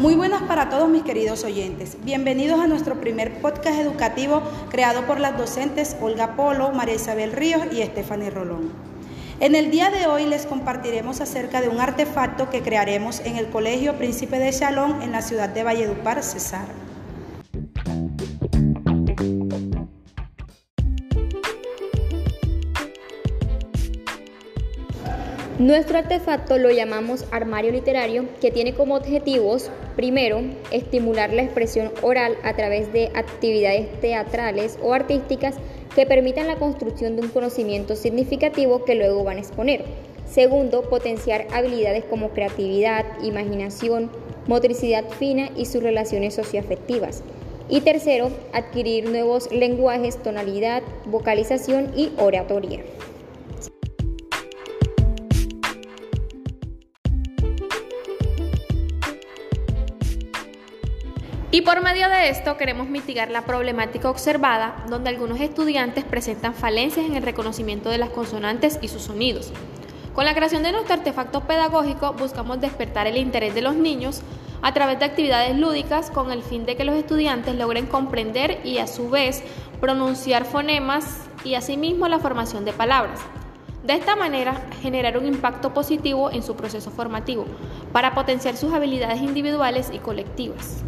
Muy buenas para todos mis queridos oyentes. Bienvenidos a nuestro primer podcast educativo creado por las docentes Olga Polo, María Isabel Ríos y Stephanie Rolón. En el día de hoy les compartiremos acerca de un artefacto que crearemos en el Colegio Príncipe de Chalón en la ciudad de Valledupar, Cesar. Nuestro artefacto lo llamamos armario literario, que tiene como objetivos, primero, estimular la expresión oral a través de actividades teatrales o artísticas que permitan la construcción de un conocimiento significativo que luego van a exponer. Segundo, potenciar habilidades como creatividad, imaginación, motricidad fina y sus relaciones socioafectivas. Y tercero, adquirir nuevos lenguajes, tonalidad, vocalización y oratoria. Y por medio de esto queremos mitigar la problemática observada, donde algunos estudiantes presentan falencias en el reconocimiento de las consonantes y sus sonidos. Con la creación de nuestro artefacto pedagógico buscamos despertar el interés de los niños a través de actividades lúdicas con el fin de que los estudiantes logren comprender y a su vez pronunciar fonemas y asimismo la formación de palabras. De esta manera, generar un impacto positivo en su proceso formativo para potenciar sus habilidades individuales y colectivas.